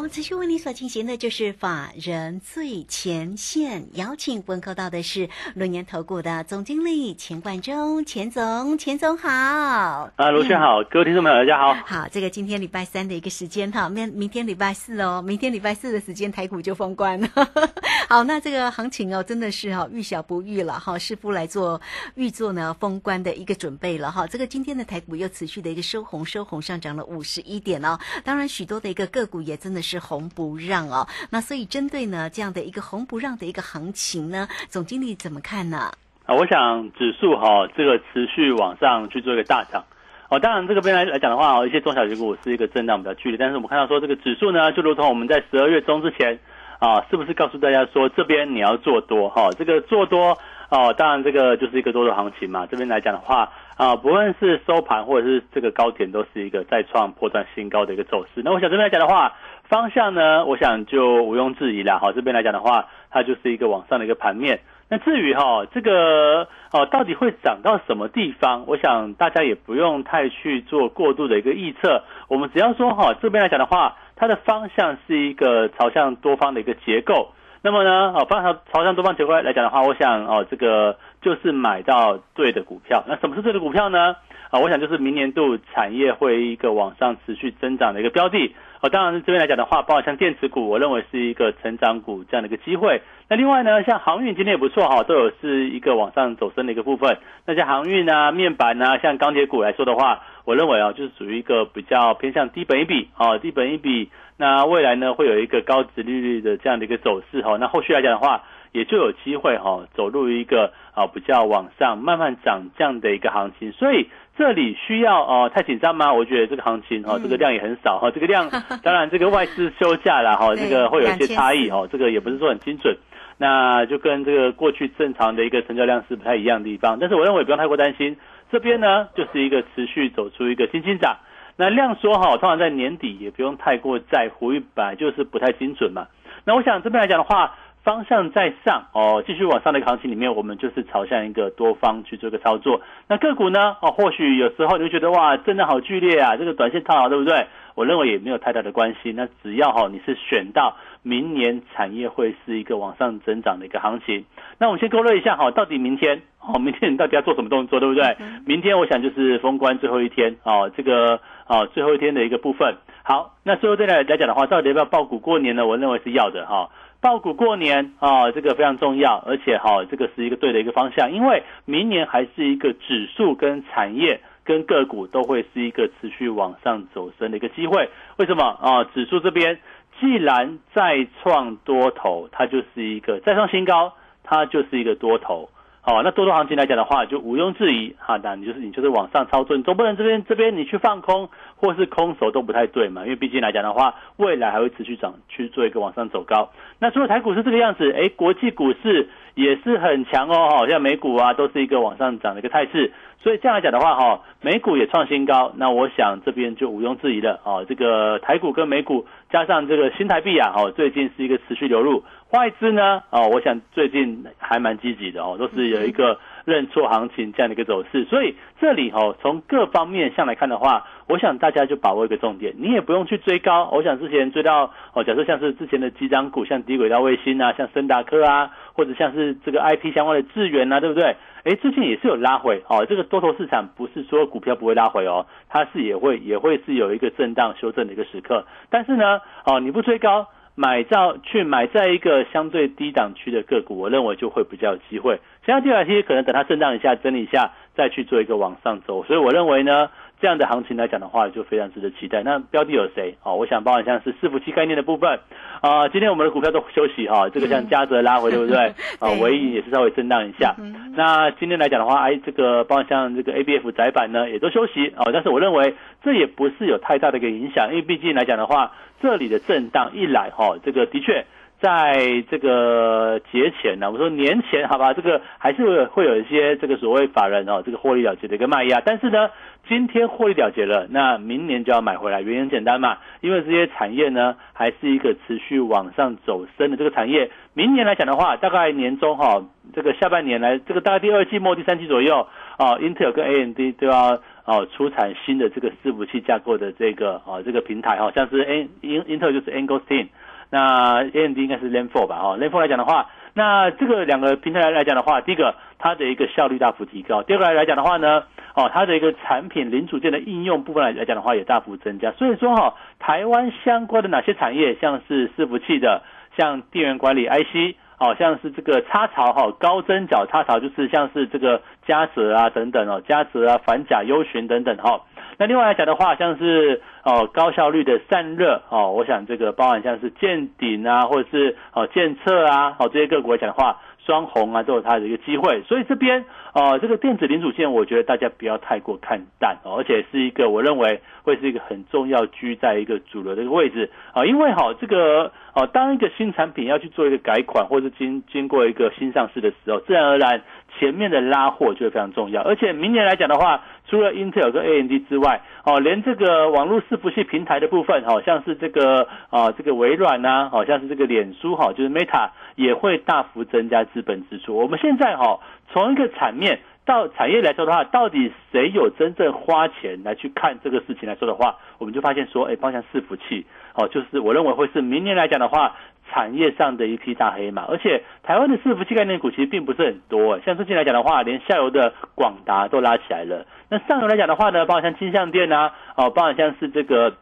好，持续为你所进行的就是法人最前线，邀请问候到的是龙岩投顾的总经理钱冠中，钱总，钱总好。啊，罗轩好，各位听众朋友大家好。好，这个今天礼拜三的一个时间哈，明明天礼拜四哦，明天礼拜四的时间台股就封关了。好，那这个行情哦，真的是哈遇小不遇了哈，师傅来做预做呢封关的一个准备了哈。这个今天的台股又持续的一个收红，收红上涨了五十一点哦。当然，许多的一个个股也真的是是红不让哦。那所以针对呢这样的一个红不让的一个行情呢，总经理怎么看呢？啊，我想指数哈这个持续往上去做一个大涨。哦，当然这个边来来讲的话哦，一些中小型股是一个震荡比较剧烈，但是我们看到说这个指数呢，就如同我们在十二月中之前啊，是不是告诉大家说这边你要做多哈？这个做多哦，当然这个就是一个多头行情嘛。这边来讲的话啊，不论是收盘或者是这个高点，都是一个再创破断新高的一个走势。那我想这边来讲的话，方向呢，我想就毋庸置疑了哈。这边来讲的话，它就是一个往上的一个盘面。那至于哈这个哦到底会涨到什么地方，我想大家也不用太去做过度的一个预测。我们只要说哈这边来讲的话，它的方向是一个朝向多方的一个结构。那么呢哦方向朝向多方结构来讲的话，我想哦这个就是买到对的股票。那什么是对的股票呢？啊，我想就是明年度产业会一个往上持续增长的一个标的。哦，当然这边来讲的话，包括像电池股，我认为是一个成长股这样的一个机会。那另外呢，像航运今天也不错哈，都有是一个往上走升的一个部分。那像航运啊、面板啊、像钢铁股来说的话，我认为啊，就是属于一个比较偏向低本一比啊，低本一比。那未来呢，会有一个高值利率的这样的一个走势哈。那后续来讲的话，也就有机会哈，走入一个啊比较往上慢慢涨这样的一个行情。所以这里需要哦太紧张吗？我觉得这个行情哈，这个量也很少哈，这个量 当然这个外资休假了哈，这个会有一些差异哈，这个也不是说很精准。那就跟这个过去正常的一个成交量是不太一样的地方。但是我认为不用太过担心，这边呢就是一个持续走出一个新兴涨。那量缩哈，通常在年底也不用太过在乎，因为本来就是不太精准嘛。那我想这边来讲的话。方向在上哦，继续往上的行情里面，我们就是朝向一个多方去做一个操作。那个股呢？哦，或许有时候你会觉得哇，真的好剧烈啊，这个短线套牢，对不对？我认为也没有太大的关系。那只要哈，你是选到明年产业会是一个往上增长的一个行情。那我们先勾勒一下哈，到底明天哦，明天你到底要做什么动作，对不对？明天我想就是封关最后一天哦，这个哦最后一天的一个部分。好，那最后再来来讲的话，到底要不要爆股过年呢？我认为是要的哈。爆股过年啊，这个非常重要，而且哈，这个是一个对的一个方向，因为明年还是一个指数跟产业跟个股都会是一个持续往上走升的一个机会。为什么啊？指数这边既然再创多头，它就是一个再创新高，它就是一个多头。哦，那多头行情来讲的话，就毋庸置疑哈，那你就是你就是往上操作，你总不能这边这边你去放空或是空手都不太对嘛，因为毕竟来讲的话，未来还会持续涨，去做一个往上走高。那除了台股是这个样子，哎，国际股市也是很强哦，好像美股啊都是一个往上涨的一个态势。所以这样来讲的话，哈，美股也创新高，那我想这边就毋庸置疑的哦。这个台股跟美股加上这个新台币啊，哦，最近是一个持续流入，外资呢，哦，我想最近还蛮积极的哦，都是有一个认错行情这样的一个走势。所以这里哦，从各方面向来看的话，我想大家就把握一个重点，你也不用去追高。我想之前追到哦，假设像是之前的几张股，像低轨道卫星啊，像森达科啊，或者像是这个 IP 相关的智源啊，对不对？哎，最近也是有拉回哦。这个多头市场不是说股票不会拉回哦，它是也会也会是有一个震荡修正的一个时刻。但是呢，哦，你不追高，买到去买在一个相对低档区的个股，我认为就会比较有机会。其他第二期可能等它震荡一下、整理一下，再去做一个往上走。所以我认为呢。这样的行情来讲的话，就非常值得期待。那标的有谁？哦，我想包含像是伺服器概念的部分啊。今天我们的股票都休息哈，这个像嘉泽拉回，对不对？啊，唯一也是稍微震荡一下。那今天来讲的话，哎，这个包含像这个 A B F 窄板呢，也都休息啊。但是我认为这也不是有太大的一个影响，因为毕竟来讲的话，这里的震荡一来哈，这个的确在这个节前呢，我说年前好吧，这个还是会有一些这个所谓法人哦，这个获利了结的一个卖压。但是呢，今天获利了结了，那明年就要买回来，原因很简单嘛，因为这些产业呢还是一个持续往上走升的这个产业。明年来讲的话，大概年中哈，这个下半年来，这个大概第二季末第三季左右啊，Intel 跟 AMD 都要哦出产新的这个伺服器架构的这个啊这个平台哈，像是 N Intel 就是 Angostin。那 AMD 应该是 Len Four 吧？哈，Len Four 来讲的话，那这个两个平台来讲的话，第一个它的一个效率大幅提高，第二个来讲的话呢，哦，它的一个产品零组件的应用部分来来讲的话也大幅增加。所以说哈，台湾相关的哪些产业，像是伺服器的，像电源管理 IC，哦，像是这个插槽哈，高针脚插槽就是像是这个嘉泽啊等等哦，嘉泽啊、反甲、优寻等等哈。那另外来讲的话，像是哦高效率的散热哦，我想这个包含像是见顶啊，或者是哦见测啊，哦这些个股来讲的话，双红啊都有它的一个机会。所以这边啊这个电子零组件，我觉得大家不要太过看淡哦，而且是一个我认为会是一个很重要居在一个主流的一个位置啊，因为哈这个哦当一个新产品要去做一个改款，或者经经过一个新上市的时候，自然而然。前面的拉货就会非常重要，而且明年来讲的话，除了 Intel 跟 AMD 之外，哦，连这个网络伺服器平台的部分，好像是这个啊，这个微软呐，好像是这个脸书哈，就是 Meta 也会大幅增加资本支出。我们现在哈，从一个产面到产业来说的话，到底谁有真正花钱来去看这个事情来说的话，我们就发现说，哎，方向伺服器，哦，就是我认为会是明年来讲的话。产业上的一匹大黑马，而且台湾的伺服器概念股其实并不是很多。像最近来讲的话，连下游的广达都拉起来了。那上游来讲的话呢，包括像金相店啊，哦，包括像是这个。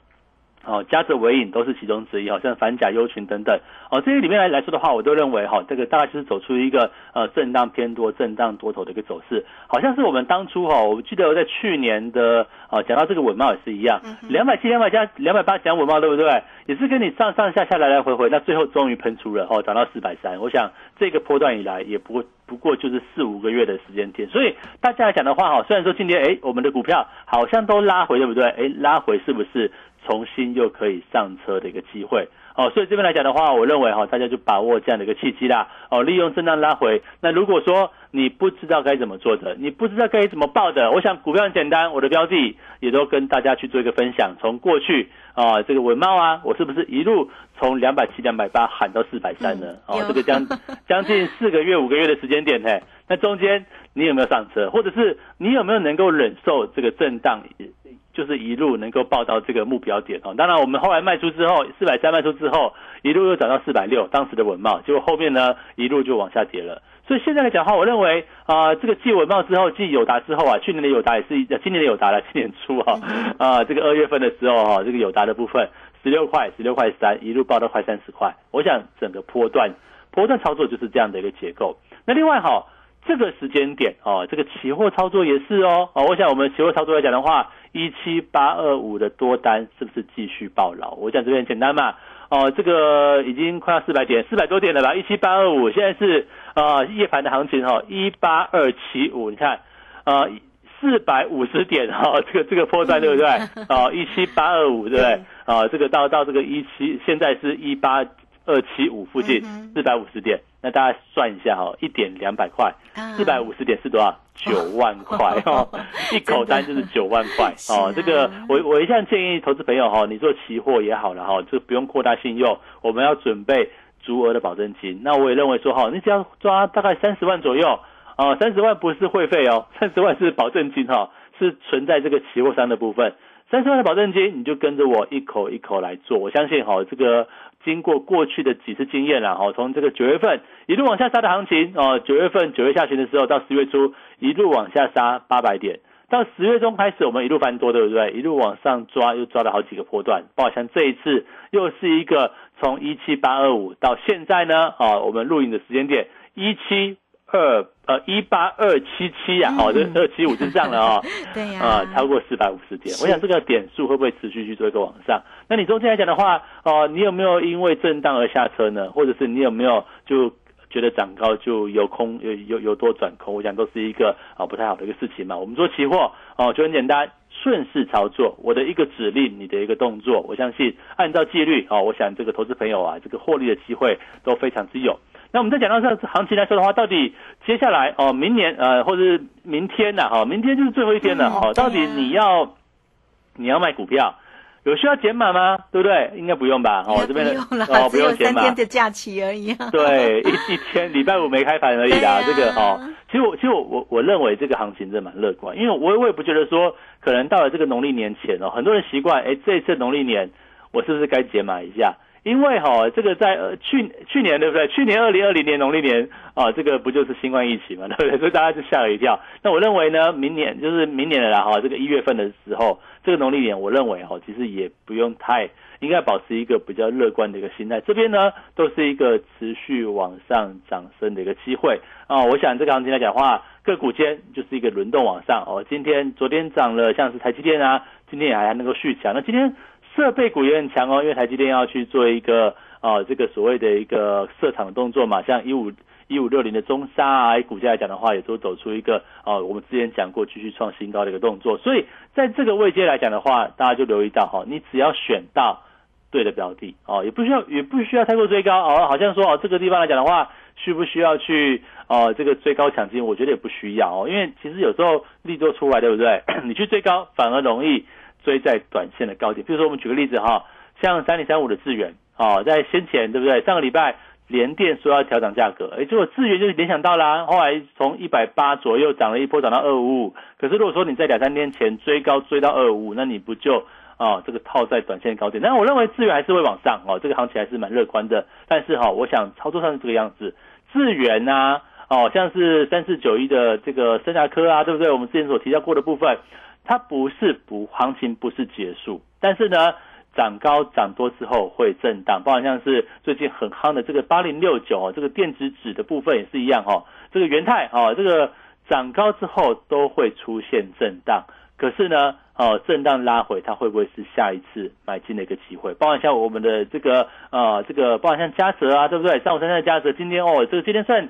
哦，加泽伟影都是其中之一，好像反甲优群等等，哦，这些里面来来说的话，我都认为哈，这个大概就是走出一个呃震荡偏多、震荡多头的一个走势，好像是我们当初哈，我记得在去年的啊讲到这个稳茂也是一样，两百七、两百加、两百八讲稳茂对不对？也是跟你上上下下来来回回，那最后终于喷出了哦，涨到四百三，我想这个波段以来也不不过就是四五个月的时间点，所以大家来讲的话哈，虽然说今天哎我们的股票好像都拉回对不对？哎拉回是不是？重新又可以上车的一个机会哦，所以这边来讲的话，我认为哈，大家就把握这样的一个契机啦哦，利用震荡拉回。那如果说你不知道该怎么做的，你不知道该怎么报的，我想股票很简单，我的标的也都跟大家去做一个分享。从过去啊，这个文茂啊，我是不是一路从两百七、两百八喊到四百三呢？哦，这个将将近四个月、五个月的时间点，嘿，那中间你有没有上车，或者是你有没有能够忍受这个震荡？就是一路能够报到这个目标点哦。当然，我们后来卖出之后，四百三卖出之后，一路又涨到四百六，当时的文茂，结果后面呢一路就往下跌了。所以现在来讲的话，我认为啊，这个继文茂之后，继友达之后啊，去年的友达也是，今年的友达了，今年初哈啊，这个二月份的时候哈，这个友达的部分十六块，十六块三，一路报到快三十块。我想整个波段波段操作就是这样的一个结构。那另外哈。这个时间点哦，这个期货操作也是哦，哦，我想我们期货操作来讲的话，一七八二五的多单是不是继续爆牢？我讲这边简单嘛，哦，这个已经快要四百点，四百多点了吧？一七八二五，现在是啊夜盘的行情哈，一八二七五，你看啊四百五十点哈，这个这个破段对不对？哦，一七八二五对不对？啊，这个到到这个一七，现在是一八。二七五附近四百五十点，那大家算一下哈，一点两百块，四百五十点是多少？九万块 哦，一口单就是九万块哦。这个我我一向建议投资朋友哈，你做期货也好了哈，就不用扩大信用，我们要准备足额的保证金。那我也认为说哈，你只要抓大概三十万左右啊，三十万不是会费哦，三十万是保证金哈，是存在这个期货商的部分。三十万的保证金，你就跟着我一口一口来做。我相信哈，这个经过过去的几次经验了哈，从这个九月份一路往下杀的行情哦，九月份九月下旬的时候到十月初一路往下杀八百点，到十月中开始我们一路翻多，对不对？一路往上抓，又抓了好几个波段。包括像这一次又是一个从一七八二五到现在呢，啊，我们录影的时间点一七。二呃一八二七七呀，好，这二七五就这样了哦，对呀，啊超过四百五十点，我想这个点数会不会持续去做一个往上？那你中间来讲的话，哦，你有没有因为震荡而下车呢？或者是你有没有就觉得涨高就有空有有有多转空？我想都是一个啊不太好的一个事情嘛。我们做期货哦就很简单，顺势操作，我的一个指令，你的一个动作，我相信按照纪律哦，我想这个投资朋友啊，这个获利的机会都非常之有。那我们再讲到这行情来说的话，到底接下来哦，明年呃，或者是明天呐，哈，明天就是最后一天了哦，到底你要你要卖股票？有需要减码吗？对不对？应该不用吧？哦，这边的哦，不用三天的假期而已。啊对，一一天 礼拜五没开盘而已啦。这个哦，其实我其实我我我认为这个行情真蛮乐观，因为我我也不觉得说可能到了这个农历年前哦，很多人习惯哎，这一次农历年我是不是该减码一下？因为哈，这个在呃去去年对不对？去年二零二零年农历年啊，这个不就是新冠疫情嘛，对不对？所以大家就吓了一跳。那我认为呢，明年就是明年的啦哈，这个一月份的时候，这个农历年，我认为哈，其实也不用太，应该保持一个比较乐观的一个心态。这边呢，都是一个持续往上涨升的一个机会啊。我想这个行情来讲的话，个股间就是一个轮动往上哦。今天昨天涨了，像是台积电啊，今天也还能够续强。那今天。设备股也很强哦，因为台积电要去做一个啊，这个所谓的一个设厂的动作嘛，像一五一五六零的中沙啊，股价来讲的话，也都走出一个啊，我们之前讲过继续创新高的一个动作。所以在这个位阶来讲的话，大家就留意到哈，你只要选到对的标的哦，也不需要也不需要太过追高哦，好像说哦，这个地方来讲的话，需不需要去哦这个追高抢金？我觉得也不需要哦，因为其实有时候利多出来，对不对？你去追高反而容易。追在短线的高点，比如说我们举个例子哈，像三零三五的智源啊，在先前对不对？上个礼拜联电说要调涨价格，哎，结果智源就是联想到啦，后来从一百八左右涨了一波，涨到二五五。可是如果说你在两三天前追高追到二五五，那你不就啊这个套在短线高点？但我认为智源还是会往上哦，这个行情还是蛮乐观的。但是哈，我想操作上是这个样子，智源呐，哦像是三四九一的这个生涯科啊，对不对？我们之前所提到过的部分。它不是不行情不是结束，但是呢，涨高涨多之后会震荡，包括像是最近很夯的这个八零六九哦，这个电子纸的部分也是一样哦，这个元泰哦，这个涨高之后都会出现震荡，可是呢，哦，震荡拉回它会不会是下一次买进的一个机会？包括像我们的这个呃这个，包括像嘉泽啊，对不对？上午三三的嘉泽，今天哦，这个今天算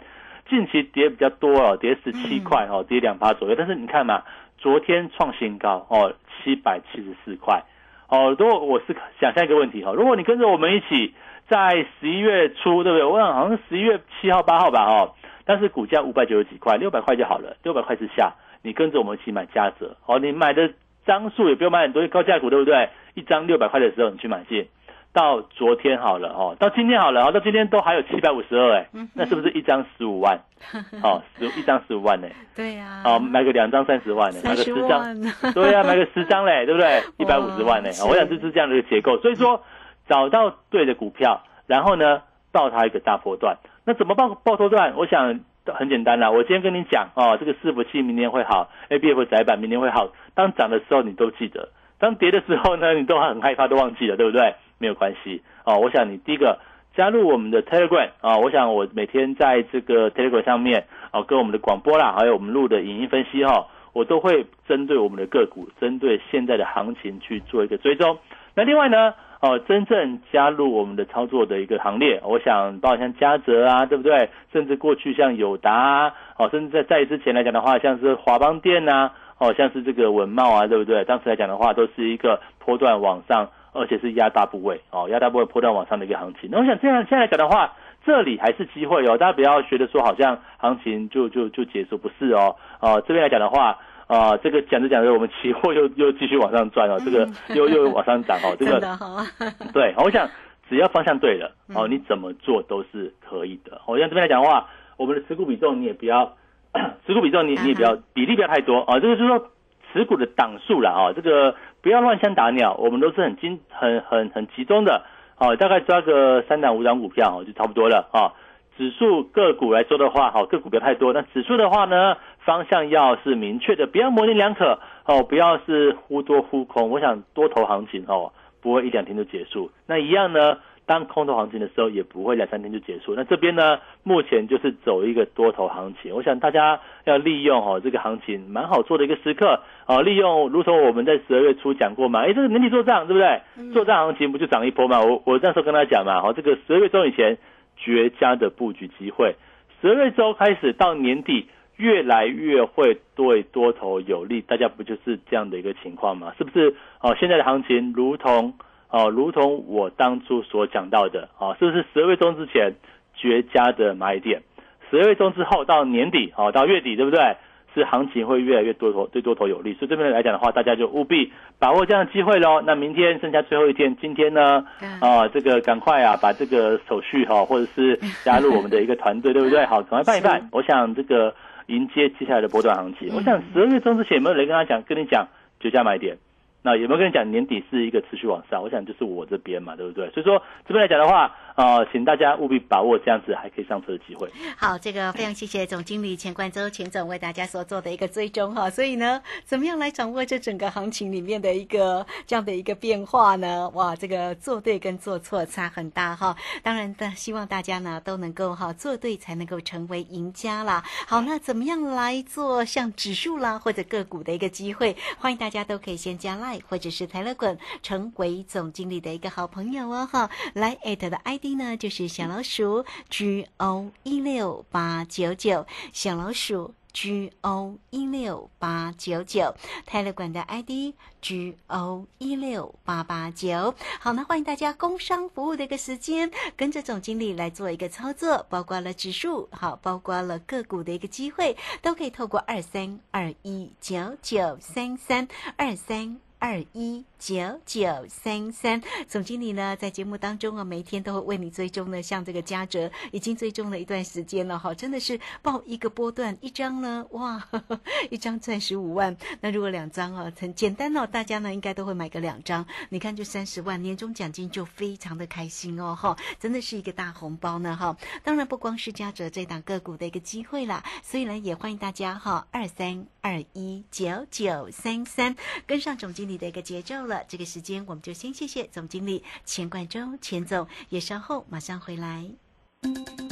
近期跌比较多哦，跌十七块哦，跌两八左右，但是你看嘛。昨天创新高哦，七百七十四块哦。如果我是想象一个问题哈，如果你跟着我们一起在十一月初，对不对？我想好像十一月七号、八号吧哦。但是股价五百九十几块，六百块就好了，六百块之下，你跟着我们一起买加折哦。你买的张数也不用买很多，高价股对不对？一张六百块的时候，你去买进。到昨天好了哦，到今天好了哦，到今天都还有七百五十二哎，那是不是一张十五万？哦，十一张十五万呢？对呀。哦，买个两张三十万呢，买个十张，对呀，买个十张嘞，对不对？一百五十万呢？我想这是这样的一个结构，所以说找到对的股票，然后呢，报它一个大波段。那怎么报报波段？我想很简单啦，我今天跟你讲哦，这个伺服器明年会好，A B F 窄板明年会好。当涨的时候你都记得，当跌的时候呢，你都很害怕，都忘记了，对不对？没有关系哦，我想你第一个加入我们的 Telegram 啊，我想我每天在这个 Telegram 上面哦，跟我们的广播啦，还有我们录的影音分析哈，我都会针对我们的个股，针对现在的行情去做一个追踪。那另外呢，哦，真正加入我们的操作的一个行列，我想包括像嘉泽啊，对不对？甚至过去像友达啊哦，甚至在在之前来讲的话，像是华邦电呐，哦，像是这个文茂啊，对不对？当时来讲的话，都是一个波段往上。而且是压大部位哦，压大部位破断往上的一个行情。那我想这样现在来讲的话，这里还是机会哦，大家不要觉得说好像行情就就就结束，不是哦。哦，这边来讲的话，啊，这个讲着讲着，我们期货 又又继续往上转哦，这个又又往上涨哦，这个 对，我想只要方向对了哦，你怎么做都是可以的。我像这边来讲的话，我们的持股比重你也不要，持股比重你你也不要比例不要太多啊，这个就是说持股的档数了啊，这个。不要乱枪打鸟，我们都是很精、很很很集中的，哦，大概抓个三档五档股票哦，就差不多了啊。指数个股来说的话，好，个股不要太多。那指数的话呢，方向要是明确的，不要模棱两可哦，不要是忽多忽空。我想多头行情哦，不会一两天就结束。那一样呢？当空头行情的时候，也不会两三天就结束。那这边呢，目前就是走一个多头行情。我想大家要利用哦，这个行情蛮好做的一个时刻哦。利用，如同我们在十二月初讲过嘛，哎，这个年底做账对不对？做账行情不就涨一波嘛？我我那时候跟他讲嘛，哦，这个十二月中以前绝佳的布局机会，十二月中开始到年底越来越会对多头有利，大家不就是这样的一个情况吗？是不是？哦，现在的行情如同哦，如同我当初所讲到的，哦，是不是十二月中之前绝佳的买点？十二月中之后到年底，哦，到月底，对不对？是行情会越来越多头，对多头有利。所以这边来讲的话，大家就务必把握这样的机会喽。那明天剩下最后一天，今天呢，啊，这个赶快啊，把这个手续哈，或者是加入我们的一个团队，对不对？好，赶快办一办。我想这个迎接接下来的波段行情。我想十二月中之前有没有人跟他讲，跟你讲绝佳买点？那有没有跟你讲年底是一个持续往上？我想就是我这边嘛，对不对？所以说这边来讲的话。啊，请大家务必把握这样子还可以上车的机会。好，这个非常谢谢总经理钱冠周钱总为大家所做的一个追踪哈。所以呢，怎么样来掌握这整个行情里面的一个这样的一个变化呢？哇，这个做对跟做错差很大哈。当然的，希望大家呢都能够哈做对，才能够成为赢家啦。好，那怎么样来做像指数啦或者个股的一个机会？欢迎大家都可以先加啦或者是台乐滚成为总经理的一个好朋友哦哈。来艾特的 ID。呢，就是小老鼠 G O 一六八九九，小老鼠 G O 一六八九九，泰勒管的 ID G O 一六八八九。好，那欢迎大家工商服务的一个时间，跟着总经理来做一个操作，包括了指数，好，包括了个股的一个机会，都可以透过二三二一九九三三二三。二一九九三三，总经理呢在节目当中啊，每天都会为你追踪呢，像这个嘉泽已经追踪了一段时间了哈，真的是报一个波段一张呢，哇，一张赚十五万，那如果两张啊，很简单哦，大家呢应该都会买个两张，你看就三十万，年终奖金就非常的开心哦哈，真的是一个大红包呢哈，当然不光是嘉泽这档个股的一个机会啦，所以呢也欢迎大家哈，二三二一九九三三跟上总经。理的一个节奏了，这个时间我们就先谢谢总经理钱冠中钱总，也稍后马上回来。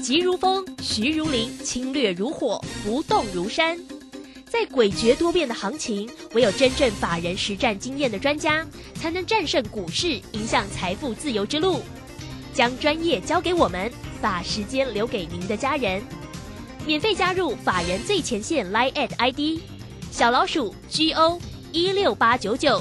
急如风，徐如林，侵略如火，不动如山。在诡谲多变的行情，唯有真正法人实战经验的专家，才能战胜股市，影响财富自由之路。将专业交给我们，把时间留给您的家人。免费加入法人最前线 Line at ID 小老鼠 G O。一六八九九，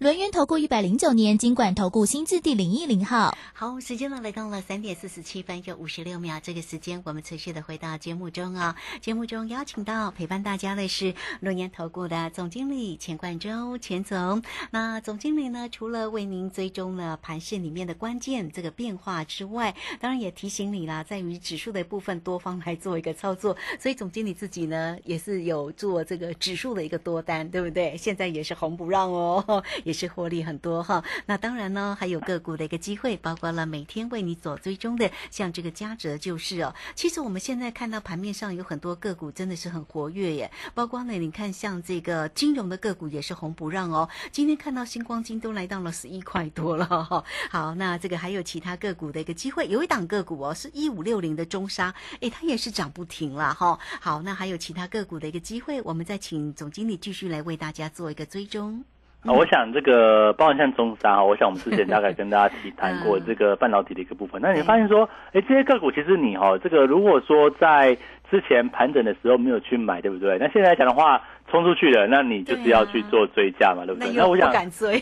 轮源投顾一百零九年金管投顾新字第零一零号，好，时间呢来到了三点四十七分又五十六秒，这个时间我们持续的回到节目中啊。节目中邀请到陪伴大家的是轮源投顾的总经理钱冠洲钱总。那总经理呢，除了为您追踪了盘线里面的关键这个变化之外，当然也提醒你啦，在于指数的部分多方来做一个操作。所以总经理自己呢，也是有做这个指数的一个多单，对不对？现在也是红不让哦。也是获利很多哈，那当然呢，还有个股的一个机会，包括了每天为你所追踪的，像这个嘉泽就是哦。其实我们现在看到盘面上有很多个股真的是很活跃耶，包括呢，你看像这个金融的个股也是红不让哦。今天看到星光金都来到了十一块多了哈。好，那这个还有其他个股的一个机会，有一档个股哦，是一五六零的中沙，诶，它也是涨不停了哈。好，那还有其他个股的一个机会，我们再请总经理继续来为大家做一个追踪。啊，我想这个包含像中沙，我想我们之前大概跟大家提谈过这个半导体的一个部分。那你发现说，哎，这些个股其实你哈，这个如果说在之前盘整的时候没有去买，对不对？那现在来讲的话，冲出去了，那你就是要去做追加嘛，对不对？那我想，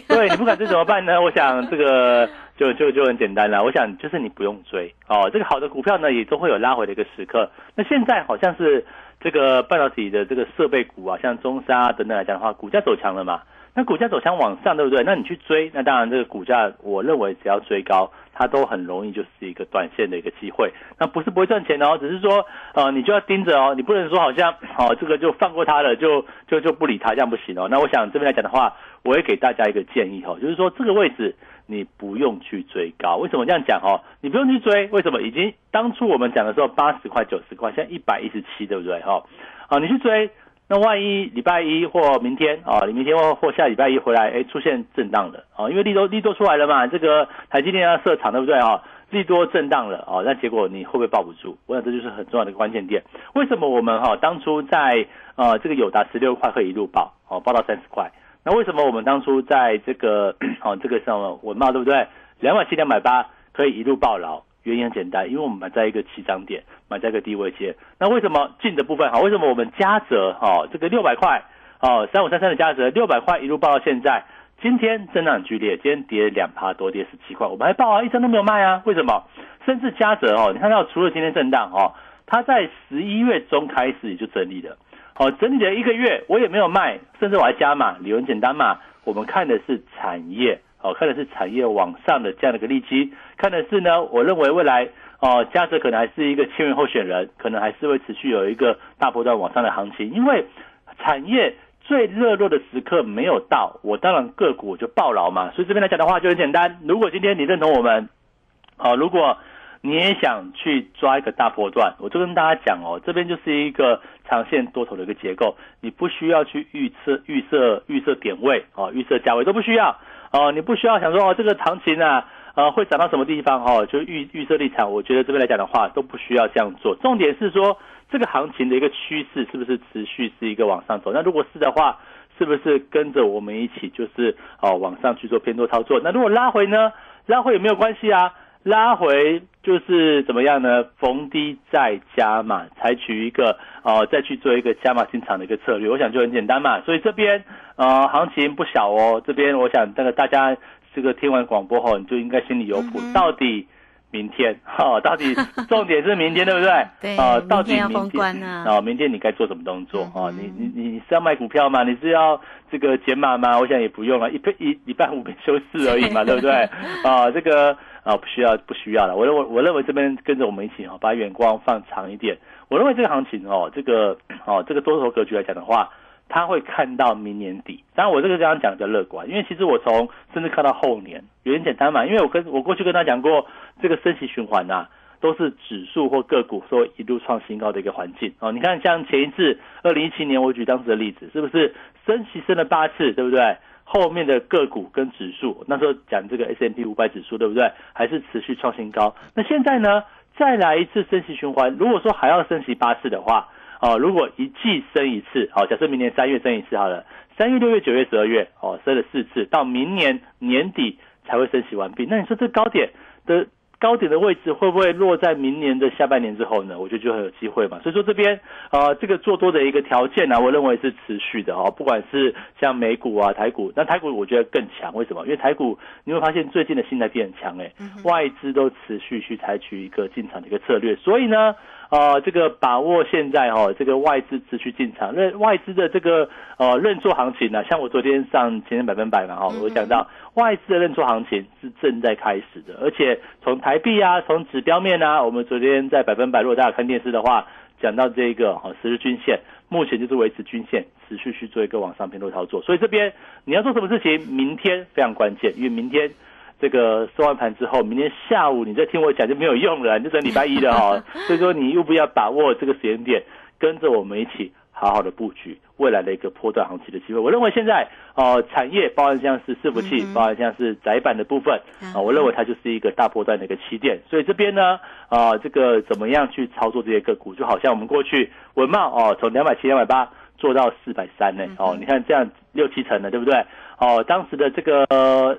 对你不敢追怎么办呢？我想这个就就就很简单了。我想就是你不用追哦，这个好的股票呢也都会有拉回的一个时刻。那现在好像是这个半导体的这个设备股啊，像中沙等等来讲的话，股价走强了嘛。那股价走向往上，对不对？那你去追，那当然这个股价，我认为只要追高，它都很容易就是一个短线的一个机会。那不是不会赚钱哦，只是说，呃，你就要盯着哦，你不能说好像，哦，这个就放过它了，就就就不理它，这样不行哦。那我想这边来讲的话，我会给大家一个建议哦，就是说这个位置你不用去追高。为什么这样讲哦？你不用去追，为什么？已经当初我们讲的时候八十块、九十块，现在一百一十七，对不对？哈，啊，你去追。那万一礼拜一或明天啊，你明天或或下礼拜一回来，哎，出现震荡了啊，因为利多利多出来了嘛，这个台积电要设厂，对不对啊？利多震荡了啊，那结果你会不会抱不住？我想这就是很重要的关键点。为什么我们哈当初在呃这个友达十六块可以一路爆哦，爆到三十块？那为什么我们当初在这个哦 这个什么文茂对不对？两百七两百八可以一路爆牢？原因很简单，因为我们买在一个起涨点，买在一个低位阶。那为什么进的部分好？为什么我们加折哈？这个六百块哦，三五三三的加折，六百块一路报到现在，今天震荡很剧烈，今天跌两趴多，跌十七块，我们还报啊，一张都没有卖啊。为什么？甚至加折哦，你看到除了今天震荡哦，它在十一月中开始就整理了，哦，整理了一个月，我也没有卖，甚至我还加码，理由很简单嘛，我们看的是产业。哦，看的是产业往上的这样的一个利基，看的是呢，我认为未来哦，嘉泽可能还是一个千元候选人，可能还是会持续有一个大波段往上的行情，因为产业最热络的时刻没有到，我当然个股就爆牢嘛。所以这边来讲的话就很简单，如果今天你认同我们，哦，如果你也想去抓一个大波段，我就跟大家讲哦，这边就是一个长线多头的一个结构，你不需要去预测、预设、预设点位哦，预设价位都不需要。哦，你不需要想说哦，这个行情啊，呃，会涨到什么地方哦？就预预设立场，我觉得这边来讲的话，都不需要这样做。重点是说，这个行情的一个趋势是不是持续是一个往上走？那如果是的话，是不是跟着我们一起就是哦往上去做偏多操作？那如果拉回呢？拉回也没有关系啊。拉回就是怎么样呢？逢低再加码，采取一个呃再去做一个加码进场的一个策略，我想就很简单嘛。所以这边呃行情不小哦，这边我想那个大家这个听完广播后，你就应该心里有谱，到底明天哈，到底重点是明天对不对？对啊，到底明天啊，明天你该做什么动作啊？你你你是要卖股票吗？你是要这个减码吗？我想也不用了，一一礼拜五休四而已嘛，对不对？啊，这个。啊，不需要，不需要了。我认为，我认为这边跟着我们一起哈，把眼光放长一点。我认为这个行情哦，这个哦，这个多头格局来讲的话，他会看到明年底。当然，我这个刚刚讲比较乐观，因为其实我从甚至看到后年，有点简单嘛，因为我跟我过去跟他讲过，这个升息循环呐，都是指数或个股说一路创新高的一个环境哦。你看，像前一次二零一七年，我举当时的例子，是不是升息升了八次，对不对？后面的个股跟指数，那时候讲这个 S M P 五百指数，对不对？还是持续创新高。那现在呢，再来一次升息循环。如果说还要升息八次的话，哦，如果一季升一次，好，假设明年三月升一次好了，三月、六月、九月、十二月，哦，升了四次，到明年年底才会升息完毕。那你说这高点的？高点的位置会不会落在明年的下半年之后呢？我觉得就很有机会嘛。所以说这边啊，这个做多的一个条件呢，我认为是持续的哦。不管是像美股啊、台股，那台股我觉得更强。为什么？因为台股你会发现最近的信贷变很强，哎，外资都持续去采取一个进场的一个策略。所以呢。啊，这个把握现在哈，这个外资持续进场，认外资的这个呃认错行情呢，像我昨天上前天百分百嘛哈，我讲到外资的认错行情是正在开始的，而且从台币啊，从指标面啊，我们昨天在百分百，如果大家看电视的话，讲到这个哈十日均线，目前就是维持均线，持续去做一个往上偏多操作，所以这边你要做什么事情，明天非常关键，因为明天。这个收完盘之后，明天下午你再听我讲就没有用了，你就等礼拜一了哦。所以说，你又不要把握这个时间点，跟着我们一起好好的布局未来的一个波段行情的机会。我认为现在哦，产业包含像是伺服器，包含像是窄板的部分啊，我认为它就是一个大波段的一个起点。所以这边呢啊，这个怎么样去操作这些个股，就好像我们过去文茂哦，从两百七、两百八做到四百三呢哦，你看这样六七成的，对不对？哦，当时的这个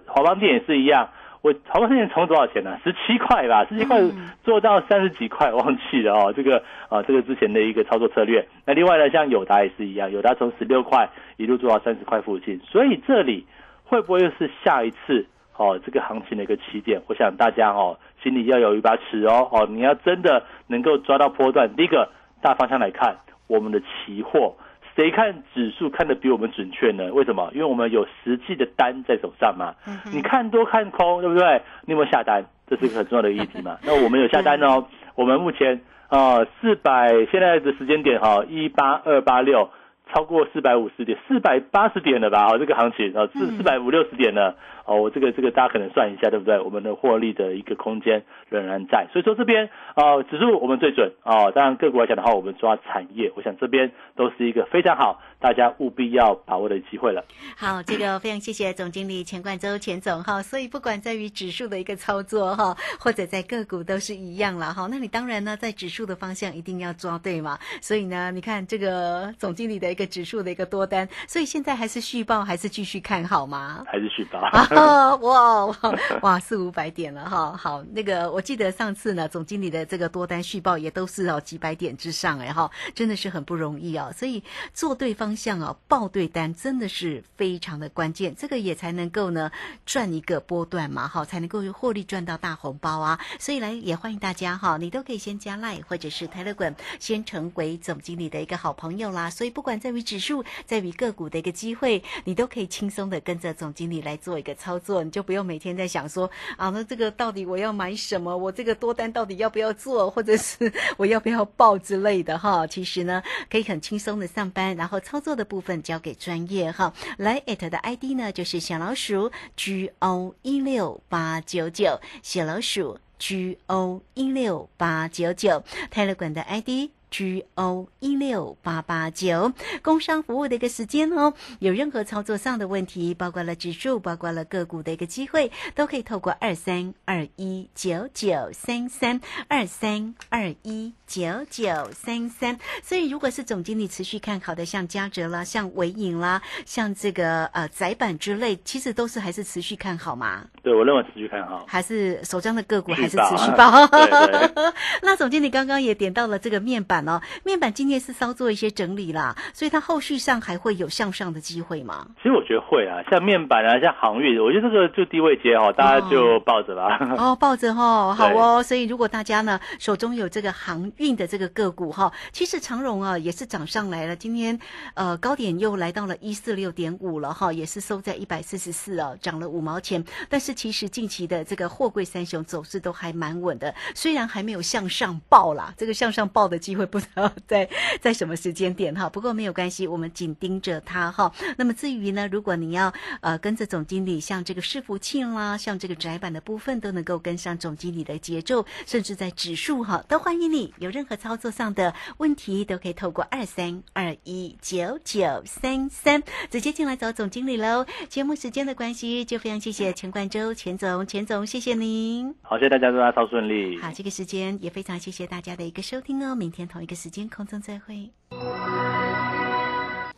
华邦店也是一样，我华邦店从多少钱呢？十七块吧，十七块做到三十几块，忘记了哦。这个啊，这个之前的一个操作策略。那另外呢，像友达也是一样，友达从十六块一路做到三十块附近，所以这里会不会又是下一次哦这个行情的一个起点？我想大家哦心里要有一把尺哦哦，你要真的能够抓到波段。第一个大方向来看，我们的期货。谁看指数看得比我们准确呢？为什么？因为我们有实际的单在手上嘛。你看多看空，对不对？你有没有下单？这是一个很重要的议题嘛。那我们有下单哦。我们目前啊，四百现在的时间点哈，一八二八六。超过四百五十点，四百八十点了吧？哦，这个行情啊，四四百五六十点了。哦，我这个这个大家可能算一下，对不对？我们的获利的一个空间仍然在。所以说这边啊，指数我们最准啊。当然个股来讲的话，我们抓产业，我想这边都是一个非常好，大家务必要把握的机会了。好，这个非常谢谢总经理钱冠周钱总哈。所以不管在于指数的一个操作哈，或者在个股都是一样了哈。那你当然呢，在指数的方向一定要抓对嘛。所以呢，你看这个总经理的一个指数的一个多单，所以现在还是续报还是继续看好吗？还是续报？啊 哇哇哇四五百点了哈！好，那个我记得上次呢，总经理的这个多单续报也都是哦几百点之上哎哈，真的是很不容易哦。所以做对方向哦，报对单真的是非常的关键，这个也才能够呢赚一个波段嘛哈，才能够获利赚到大红包啊。所以来也欢迎大家哈，你都可以先加 line 或者是 telegram，先成为总经理的一个好朋友啦。所以不管在于指数，在于个股的一个机会，你都可以轻松的跟着总经理来做一个操操作你。就不用每天在想说啊，那这个到底我要买什么？我这个多单到底要不要做，或者是 我要不要报之类的哈？其实呢，可以很轻松的上班，然后操作的部分交给专业哈。来，at 的 ID 呢就是小老鼠 G O 一六八九九，小老鼠 G O 一六八九九，泰勒管的 ID。G O 一六八八九，工商服务的一个时间哦。有任何操作上的问题，包括了指数，包括了个股的一个机会，都可以透过二三二一九九三三二三二一九九三三。所以，如果是总经理持续看好的，像嘉泽啦，像伟影啦，像这个呃窄板之类，其实都是还是持续看好嘛。对，我认为持续看好。还是手上的个股还是持续报。那总经理刚刚也点到了这个面板。哦，面板今天是稍做一些整理啦，所以它后续上还会有向上的机会吗？其实我觉得会啊，像面板啊，像航运，我觉得这个就低位接哦，大家就抱着吧。哦，抱着哦，好哦。所以如果大家呢手中有这个航运的这个个股哈，其实长荣啊也是涨上来了，今天呃高点又来到了一四六点五了哈，也是收在一百四十四哦，涨了五毛钱。但是其实近期的这个货柜三雄走势都还蛮稳的，虽然还没有向上报啦，这个向上报的机会。不知道 在在什么时间点哈，不过没有关系，我们紧盯着它哈。那么至于呢，如果你要呃跟着总经理，像这个伺服器啦，像这个窄板的部分，都能够跟上总经理的节奏，甚至在指数哈，都欢迎你。任何操作上的问题，都可以透过二三二一九九三三直接进来找总经理喽。节目时间的关系，就非常谢谢钱冠周钱总钱总，谢谢您。好，谢谢大家，祝大家超顺利。好，这个时间也非常谢谢大家的一个收听哦。明天同。一个时间空中再会。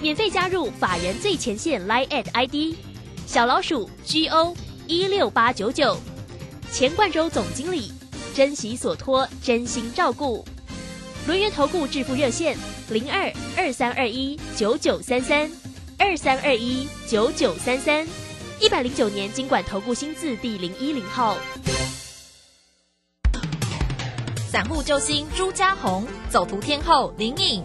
免费加入法人最前线 Line at ID 小老鼠 G O 一六八九九，钱冠洲总经理，珍惜所托，真心照顾。轮源投顾致富热线零二二三二一九九三三二三二一九九三三，一百零九年经管投顾新字第零一零号。散户救星朱家红，走图天后林颖，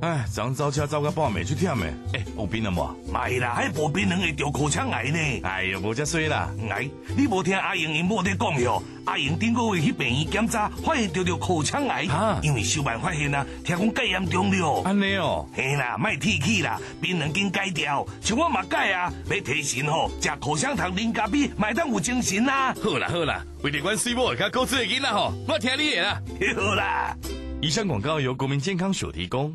哎，昨早车走到半暝，出忝的。哎，有病了无？买啦，还无病人会得口腔癌呢。哎呦，无遮衰啦！哎，你无听阿英因某在讲哟？阿英顶个月去病院检查，发现得着口腔癌。啊，因为小办发现啊，听讲戒严重了。安尼哦，嘿啦，卖提起啦，病人经戒掉，像我嘛戒啊，要提神吼，食口香糖、啉咖啡，买当有精神啦。好啦好啦，为了阮水某甲高子的囡仔吼，我听你的啦。好啦，以上广告由国民健康署提供。